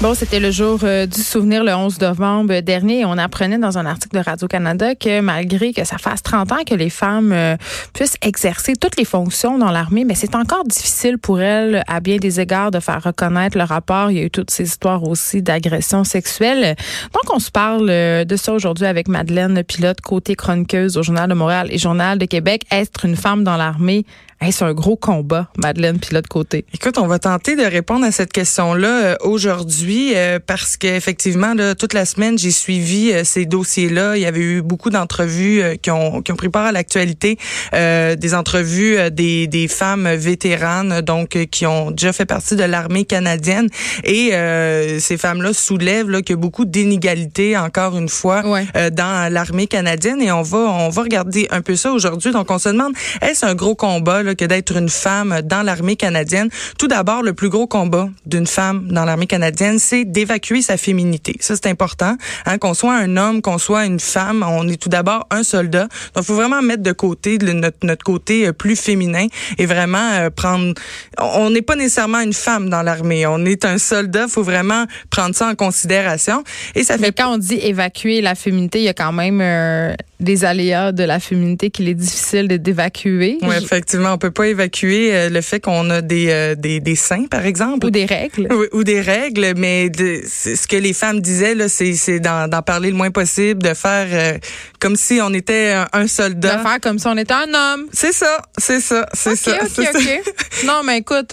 Bon, c'était le jour euh, du souvenir le 11 novembre dernier on apprenait dans un article de Radio-Canada que malgré que ça fasse 30 ans que les femmes euh, puissent exercer toutes les fonctions dans l'armée, mais c'est encore difficile pour elles à bien des égards de faire reconnaître le rapport. Il y a eu toutes ces histoires aussi d'agression sexuelle. Donc, on se parle euh, de ça aujourd'hui avec Madeleine Pilote, côté chroniqueuse au Journal de Montréal et Journal de Québec. Être une femme dans l'armée, hey, c'est un gros combat, Madeleine Pilote côté. Écoute, on va tenter de répondre à cette question-là euh, aujourd'hui euh, parce qu'effectivement, toute la semaine, j'ai suivi euh, ces dossiers-là. Il y avait eu beaucoup d'entrevues euh, qui, ont, qui ont pris part à l'actualité, euh, des entrevues euh, des, des femmes vétéranes, donc euh, qui ont déjà fait partie de l'armée canadienne. Et euh, ces femmes-là soulèvent là, qu'il y a beaucoup d'inégalités, encore une fois, Ouais. euh, dans l'armée canadienne. Et on va, on va regarder un peu ça aujourd'hui. Donc, on se demande, est-ce un gros combat là, que d'être une femme dans l'armée canadienne? Tout d'abord, le plus gros combat d'une femme dans l'armée canadienne, c'est d'évacuer sa féminité. Ça, c'est important. Hein, qu'on soit un homme, qu'on soit une femme, on est tout d'abord un soldat. Donc, il faut vraiment mettre de côté le- notre, notre côté euh, plus féminin et vraiment euh, prendre... On n'est pas nécessairement une femme dans l'armée. On est un soldat. Il faut vraiment prendre ça en considération. Et ça Mais fait quand on dit évacuer la féminité, il y a quand même euh, des aléas de la féminité qu'il est difficile d'évacuer. Oui, effectivement, on peut pas évacuer euh, le fait qu'on a des, euh, des des seins, par exemple. Ou des règles. Oui, ou des règles, mais de, ce que les femmes disaient là, c'est c'est d'en parler le moins possible, de faire euh, comme si on était un, un De soldat. faire comme si on était un homme. C'est ça, c'est ça, c'est ça. OK. OK. non, mais écoute,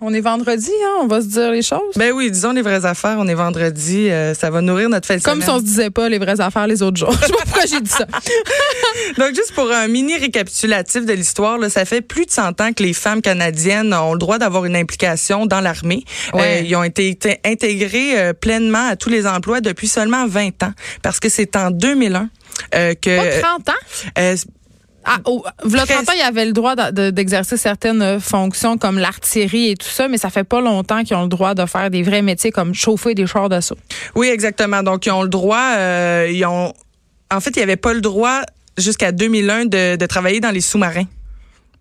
on est vendredi, hein, on va se dire les choses. Ben oui, disons les vraies affaires. On est vendredi, ça va nourrir notre fête Comme si on se disait pas les vraies affaires les autres jours. Je sais pas pourquoi j'ai dit ça. Donc, juste pour un mini récapitulatif de l'histoire, ça fait plus de 100 ans que les femmes canadiennes ont le droit d'avoir une implication dans l'armée. Ouais. Euh, ils ont été, intégrés euh, pleinement à tous les emplois depuis seulement 20 ans, parce que c'est en 2001 euh, que... Pas 30 ans? Ah, au, v'là 30 Presque. ans, il y avait le droit de- de- d'exercer certaines fonctions comme l'artillerie et tout ça, mais ça fait pas longtemps qu'ils ont le droit de faire des vrais métiers comme chauffer des chars d'assaut. oui, exactement. Donc, ils ont le droit... euh, ils ont, en fait, ils n'avaient pas le droit jusqu'à 2001 de, de travailler dans les sous-marins.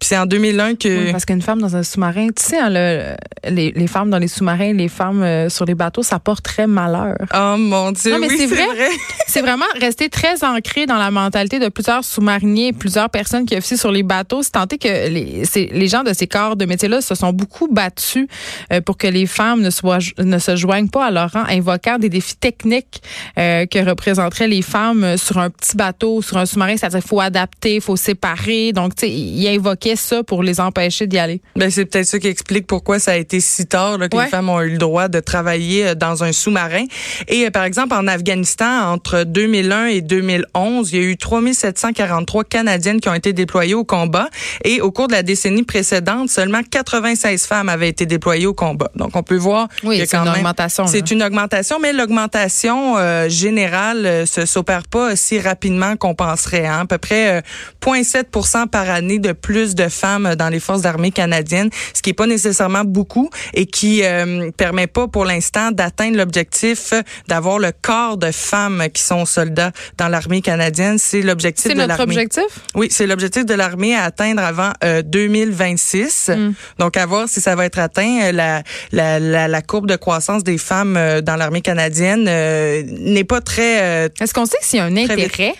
Puis c'est en 2001 que... Oui, parce qu'une femme dans un sous-marin, tu sais, hein, le- les, les femmes dans les sous-marins, les femmes euh, sur les bateaux, ça porte très malheur. Oh mon Dieu, Non, mais oui, c'est vrai. vrai. C'est vraiment resté très ancré dans la mentalité de plusieurs sous-mariniers, plusieurs personnes qui officient sur les bateaux. C'est tenté que les, gens de ces corps de métiers-là se sont beaucoup battus euh, pour que les femmes ne, soient, ne se joignent pas à leur rang, invoquant des défis techniques euh, que représenteraient les femmes sur un petit bateau, sur un sous-marin. C'est-à-dire qu'il faut adapter, il faut séparer. Donc, tu sais, ils invoquaient ça pour les empêcher d'y aller. Ben, c'est peut-être ça qui explique pourquoi ça a été si tard là, que Ouais. les femmes ont eu le droit de travailler euh, dans un sous-marin. Et euh, par exemple, en Afghanistan, entre 2001 et 2011, il y a eu 3743 Canadiennes qui ont été déployées au combat. Et au cours de la décennie précédente, seulement 96 femmes avaient été déployées au combat. Donc, on peut voir Oui, qu'il y a c'est une même- augmentation. C'est une augmentation, mais l'augmentation euh, générale euh, se s'opère pas si rapidement qu'on penserait. Hein. À peu près euh, 0,7 par année de plus de femmes dans les forces armées canadiennes, ce qui est pas nécessairement beaucoup et qui euh, permet pas pour l'instant d'atteindre l'objectif d'avoir le quart de femmes qui sont soldats dans l'armée canadienne. C'est l'objectif C'est de notre l'armée. objectif? Oui, c'est l'objectif de l'armée à atteindre avant euh, 2026. Mm. Donc, à voir si ça va être atteint. Euh, La, la, la, la courbe de croissance des femmes euh, dans l'armée canadienne euh, n'est pas très... euh, Est-ce qu'on sait s'il y a un intérêt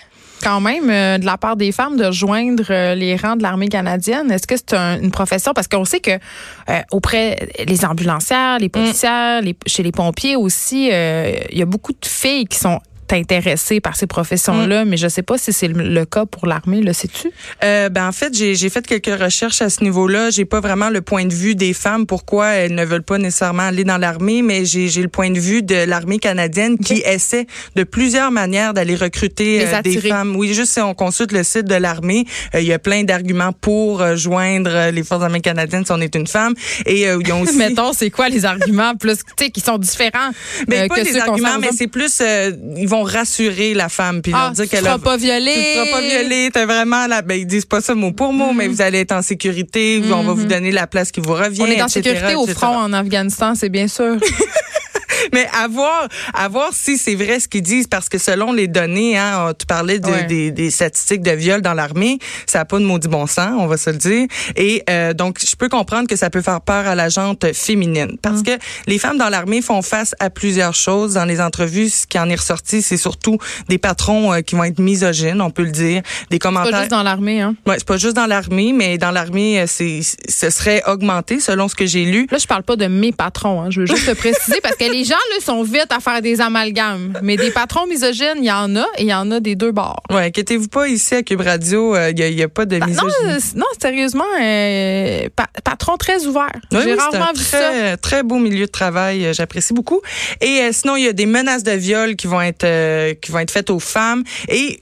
quand même euh, de la part des femmes de joindre euh, les rangs de l'armée canadienne? Est-ce que c'est un- une profession? Parce qu'on sait que euh, auprès les ambulancières, les policières, les- chez les pompiers aussi, euh, il y a beaucoup de filles qui sont intéressé par ces professions-là, mais je sais pas si c'est le, le cas pour l'armée, le sais-tu? Euh, ben en fait, j'ai fait quelques recherches à ce niveau-là. J'ai pas vraiment le point de vue des femmes pourquoi elles ne veulent pas nécessairement aller dans l'armée, mais j'ai le point de vue de l'armée canadienne qui essaie de plusieurs manières d'aller recruter euh, des femmes. Oui, juste si on consulte le site de l'armée, euh, il y a plein d'arguments pour euh, joindre les forces armées canadiennes si on est une femme. Et euh, ils ont aussi Mettons, c'est quoi les arguments plus, tu sais, qui sont différents mais euh, pas que des arguments, mais c'est plus euh, ils vont rassurer la femme puis Ah, leur dire tu qu'elle seras a pas violée. tu seras pas violée, t'as vraiment la ben ils disent pas ça mot pour mot, mais vous allez être en sécurité, on va vous donner la place qui vous revient Mm-hmm. On est en etc., sécurité au etc.. front en Afghanistan, c'est bien sûr. Mais à voir, à voir si c'est vrai ce qu'ils disent, parce que selon les données, hein, tu parlais de- Ouais. des, des statistiques de viol dans l'armée, ça n'a pas de maudit bon sens, on va se le dire. Et euh, donc, je peux comprendre que ça peut faire peur à la jante féminine, parce Mm. que les femmes dans l'armée font face à plusieurs choses. Dans les entrevues, ce qui en est ressorti, c'est surtout des patrons euh, qui vont être misogynes, on peut le dire, des Pas commentaires. juste dans l'armée, hein. Ouais, c'est pas juste dans l'armée, mais dans l'armée, euh, c'est, ce serait augmenté selon ce que j'ai lu. Là, je parle pas de mes patrons. Hein. Je veux juste te préciser parce que les gens là sont vite à faire des amalgames. Mais des patrons misogynes, il y en a et il y en a des deux bords. Ouais, inquiétez-vous pas, ici à Cube Radio, il n'y a, pas de non, misogynie. euh, non, sérieusement, euh, pa- patron très ouvert. Oui, J'ai oui, c'est rarement un vu ça. très, très beau milieu de travail, euh, j'apprécie beaucoup. Et euh, sinon, il y a des menaces de viol qui vont être euh, qui vont être faites aux femmes et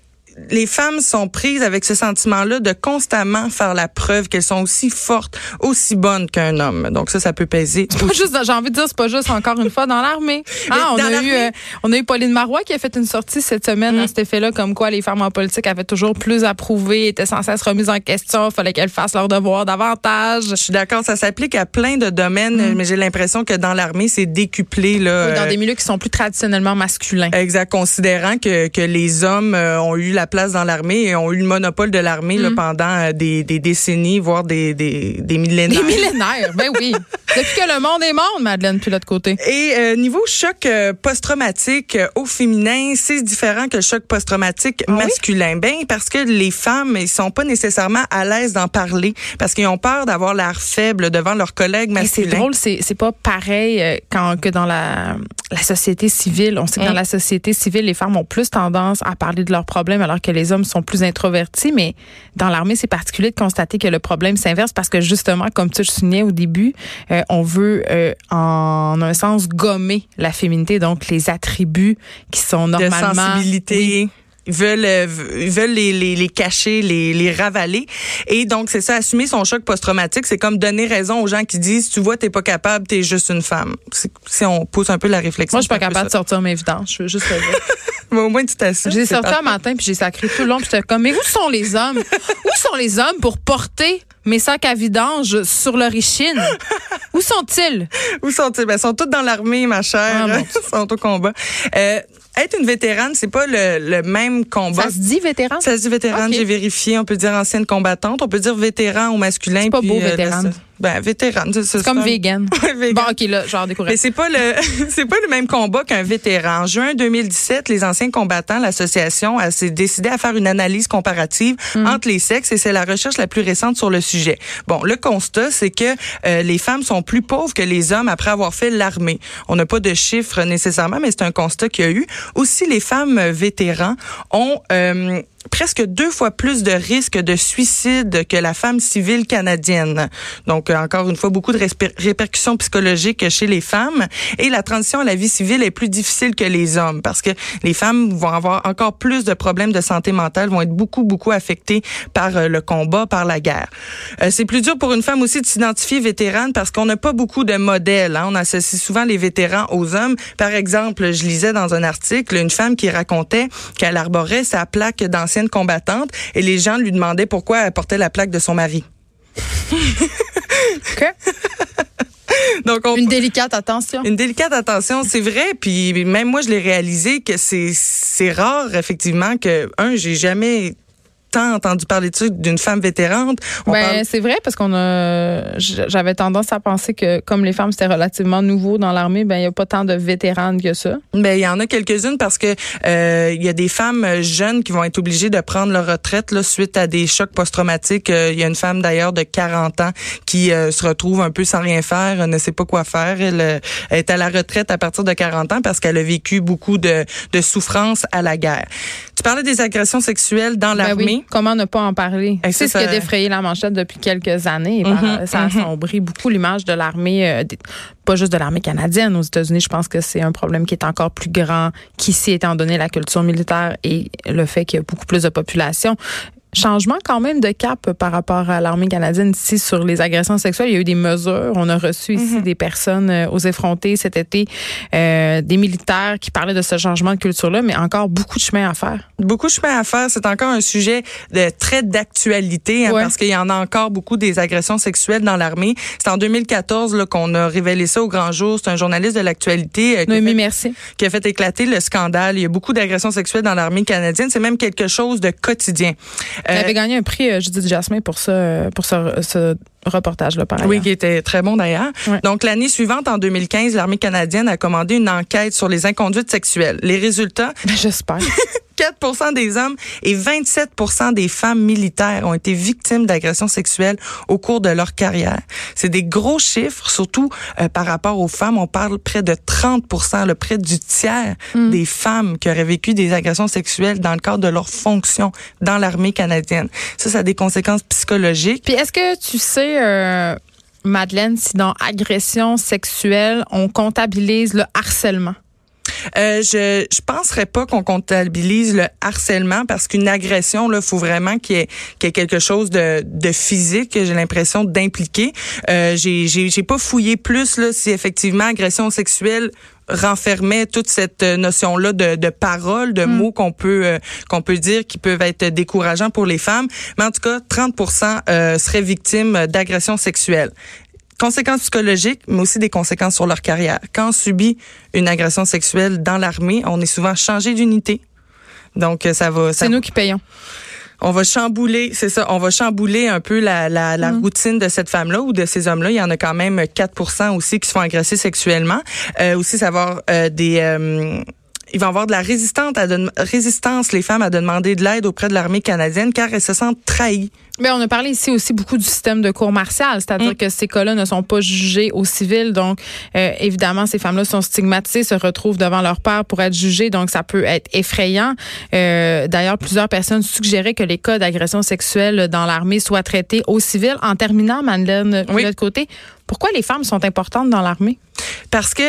les femmes sont prises avec ce sentiment-là de constamment faire la preuve qu'elles sont aussi fortes, aussi bonnes qu'un homme. Donc ça, ça peut peser. Pas juste, j'ai envie de dire, c'est pas juste encore une fois dans l'armée. Ah, on a eu, euh, on a eu Pauline Marois qui a fait une sortie cette semaine à cet effet-là, comme quoi les femmes en politique avaient toujours plus à prouver, étaient sans cesse remises en question, fallait qu'elles fassent leur devoir davantage. Je suis d'accord, ça s'applique à plein de domaines, mais j'ai l'impression que dans l'armée, c'est décuplé là. Mm. Oui, dans euh, des milieux qui sont plus traditionnellement masculins. Exact, considérant que, que les hommes euh, ont eu la place dans l'armée et ont eu le monopole de l'armée là, pendant euh, des, des décennies, voire des, des, des millénaires. Des millénaires, ben oui. Depuis que le monde est monde, Madeleine, puis l'autre côté. Et euh, niveau choc euh, post-traumatique euh, au féminin, c'est différent que le choc post-traumatique Ah oui? masculin. Ben parce que les femmes, ils sont pas nécessairement à l'aise d'en parler parce qu'ils ont peur d'avoir l'air faible devant leurs collègues Et c'est masculins. drôle, c'est c'est pas pareil quand que dans la la société civile. On sait que dans Mm. la société civile, les femmes ont plus tendance à parler de leurs problèmes alors que les hommes sont plus introvertis. Mais dans l'armée, c'est particulier de constater que le problème s'inverse parce que justement, comme tu le soulignais au début, euh, on veut euh, en un sens gommer la féminité, donc les attributs qui sont de normalement sensibilité. Oui. Ils veulent, euh, veulent les, les, les cacher, les, les ravaler. Et donc, c'est ça, assumer son choc post-traumatique, c'est comme donner raison aux gens qui disent, tu vois, t'es pas capable, t'es juste une femme. Si on pousse un peu la réflexion. Moi, je suis pas capable de sortir mes vidanges. Je veux juste le dire. Mais au moins, tu t'assures. J'ai sorti un matin puis j'ai sacré tout le long puis j'étais comme mais où sont les hommes? Où sont les hommes pour porter mes sacs à vidange sur leur échine Où sont-ils? Où sont-ils? Ben, ils sont tous dans l'armée, ma chère. Ah, ils sont au combat. Euh, être une vétérane, c'est pas le, le même combat. Ça se dit vétéran Ça se dit vétérane, j'ai vérifié. On peut dire ancienne combattante. On peut dire vétéran au masculin. C'est pas puis, beau, euh, vétérane. le- Ben, vétérane. C'est C'est comme vegan. Ouais, vegan. Bon, OK, là, genre découvert. Mais c'est pas le c'est pas le même combat qu'un vétéran. En juin 2017, les anciens combattants, l'association a s'est décidé à faire une analyse comparative entre les sexes et c'est la recherche la plus récente sur le sujet. Bon, le constat c'est que euh, les femmes sont plus pauvres que les hommes après avoir fait l'armée. On n'a pas de chiffres nécessairement, mais c'est un constat qu'il y a eu. Aussi, les femmes euh, vétérans ont euh, presque deux fois plus de risques de suicide que la femme civile canadienne. Donc, euh, encore une fois, beaucoup de répercussions psychologiques chez les femmes. Et la transition à la vie civile est plus difficile que les hommes parce que les femmes vont avoir encore plus de problèmes de santé mentale, vont être beaucoup, beaucoup affectées par euh, le combat, par la guerre. Euh, c'est plus dur pour une femme aussi de s'identifier vétérane parce qu'on n'a pas beaucoup de modèles. hein. On associe souvent les vétérans aux hommes. Par exemple, je lisais dans un article une femme qui racontait qu'elle arborait sa plaque d'ancienne combattante et les gens lui demandaient pourquoi elle portait la plaque de son mari. Donc, on Une délicate attention. Une délicate attention, c'est vrai. Puis même moi, je l'ai réalisé que c'est c'est rare effectivement que un, j'ai jamais tant entendu parler de ça d'une femme vétérante. Ben, c'est vrai parce qu'on a, j'avais tendance à penser que comme les femmes c'était relativement nouveau dans l'armée, ben il y a pas tant de vétéranes que ça. Ben il y en a quelques-unes parce que euh, il y a des femmes jeunes qui vont être obligées de prendre leur retraite là, suite à des chocs post-traumatiques. Euh, il y a une femme d'ailleurs de 40 ans qui euh, se retrouve un peu sans rien faire, ne sait pas quoi faire. Elle, est à la retraite à partir de 40 ans parce qu'elle a vécu beaucoup de, de souffrances à la guerre. Tu parlais des agressions sexuelles dans ben l'armée. Oui. Comment ne pas en parler? C'est ce qui a défrayé la manchette depuis quelques années. Mm-hmm, ça a sombré beaucoup l'image de l'armée, pas juste de l'armée canadienne. Aux États-Unis, je pense que c'est un problème qui est encore plus grand qu'ici, étant donné la culture militaire et le fait qu'il y a beaucoup plus de population changement quand même de cap par rapport à l'armée canadienne ici sur les agressions sexuelles. Il y a eu des mesures. On a reçu ici mhm. des personnes euh, aux effrontés cet été, euh, des militaires qui parlaient de ce changement de culture-là, mais encore beaucoup de chemin à faire. Beaucoup de chemin à faire. C'est encore un sujet de très d'actualité hein, parce qu'il y en a encore beaucoup des agressions sexuelles dans l'armée. C'est en 2014 qu'on a révélé ça au grand jour. C'est un journaliste de l'actualité euh, qui, merci. qui a fait éclater le scandale. Il y a beaucoup d'agressions sexuelles dans l'armée canadienne. C'est même quelque chose de quotidien. Elle avait gagné un prix, euh, Judith Jasmin, pour ça, pour ce, reportage-là, par Oui, qui était très bon d'ailleurs. Donc, l'année suivante, en 2015, l'armée canadienne a commandé une enquête sur les inconduites sexuelles. Les résultats... Ben, j'espère. 4 des hommes et 27 des femmes militaires ont été victimes d'agressions sexuelles au cours de leur carrière. C'est des gros chiffres, surtout euh, par rapport aux femmes. On parle près de 30 le près du tiers mm. des femmes qui auraient vécu des agressions sexuelles dans le cadre de leur fonction dans l'armée canadienne. Ça, ça a des conséquences psychologiques. Puis est-ce que tu sais... Euh, Madeleine, si dans agression sexuelle, on comptabilise le harcèlement? Euh, je je penserais pas qu'on comptabilise le harcèlement parce qu'une agression là, faut vraiment qu'il y, ait, quelque chose de, de physique. J'ai l'impression d'impliquer. Euh, j'ai j'ai pas fouillé plus là si effectivement agression sexuelle renfermait toute cette notion là de, de parole, de hmm. mots qu'on peut euh, qu'on peut dire qui peuvent être décourageants pour les femmes. Mais en tout cas, 30% euh, seraient victimes d'agressions sexuelles conséquences psychologiques, mais aussi des conséquences sur leur carrière. Quand on subit une agression sexuelle dans l'armée, on est souvent changé d'unité. Donc, ça va. C'est nous qui payons on va chambouler, c'est ça, on va chambouler un peu la, la, la mm. routine de cette femme-là ou de ces hommes-là. Il y en a quand même 4 aussi qui se font agresser sexuellement. Euh, aussi, savoir euh, des... Euh, il va avoir de la résistance à de, résistance les femmes à demander de l'aide auprès de l'armée canadienne car elles se sentent trahies. Mais on a parlé ici aussi beaucoup du système de cour martiale, c'est-à-dire mm. que ces cas-là ne sont pas jugés au civil, donc euh, évidemment ces femmes-là sont stigmatisées, se retrouvent devant leur père pour être jugées, donc ça peut être effrayant. Euh, D'ailleurs, plusieurs personnes suggéraient que les cas d'agression sexuelle dans l'armée soient traités au civil. En terminant, Madeleine, de l'autre côté, pourquoi les femmes sont importantes dans l'armée? Parce que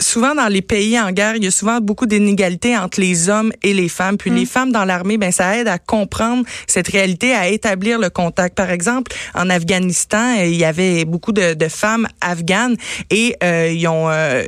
souvent dans les pays en guerre, il y a souvent beaucoup d'inégalités entre les hommes et les femmes. Puis les mm. femmes dans l'armée, ben ça aide à comprendre cette réalité, à établir le contact. Par exemple, en Afghanistan, il y avait beaucoup de, de femmes afghanes et euh, ils ont, euh,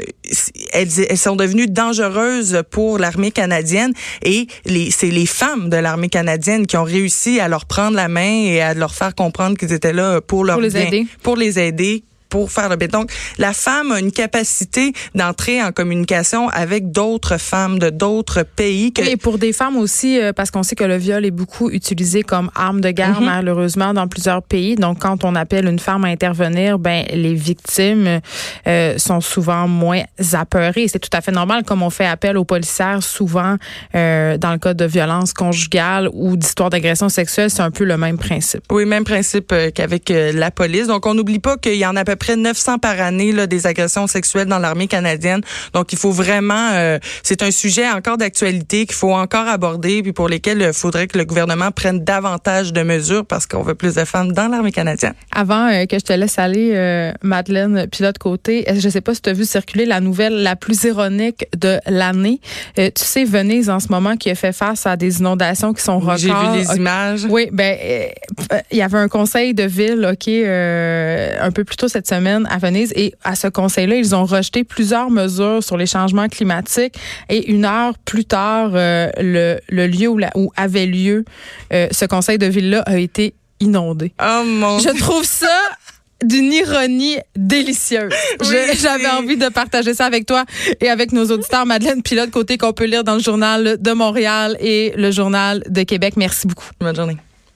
elles, elles, sont devenues dangereuses pour l'armée canadienne. Et c'est les femmes de l'armée canadienne qui ont réussi à leur prendre la main et à leur faire comprendre qu'ils étaient là pour leur pour les aider, pour les aider pour faire le bien. Donc, la femme a une capacité d'entrer en communication avec d'autres femmes de d'autres pays. Que... et pour des femmes aussi, euh, parce qu'on sait que le viol est beaucoup utilisé comme arme de guerre, mhm. malheureusement, dans plusieurs pays. Donc, quand on appelle une femme à intervenir, ben les victimes euh, sont souvent moins apeurées. C'est tout à fait normal, comme on fait appel aux policières souvent euh, dans le cas de violence conjugale ou d'histoire d'agression sexuelle, c'est un peu le même principe. Oui, même principe qu'avec la police. Donc, on n'oublie pas qu'il y en a à peu près 900 par année là, des agressions sexuelles dans l'armée canadienne. Donc, il faut vraiment, euh, c'est un sujet encore d'actualité qu'il faut encore aborder, puis pour lesquels il faudrait que le gouvernement prenne davantage de mesures parce qu'on veut plus de femmes dans l'armée canadienne. Avant euh, que je te laisse aller, euh, Madeleine, puis l'autre côté, je sais pas si tu as vu circuler la nouvelle la plus ironique de l'année. tu sais, Venise en ce moment qui a fait face à des inondations qui sont records. J'ai vu les images. Oui, ben il y avait un conseil de ville, ok, un peu plus tôt cette semaine à Venise et à ce conseil-là, ils ont rejeté plusieurs mesures sur les changements climatiques et une heure plus tard, euh, le, le, lieu où, où avait lieu euh, ce conseil de ville-là a été inondé. Oh mon Je trouve ça d'une ironie délicieuse. J'avais envie de partager ça avec toi et avec nos auditeurs. Madeleine Pilote, côté qu'on peut lire dans le journal de Montréal et le journal de Québec. Merci beaucoup. Bonne journée.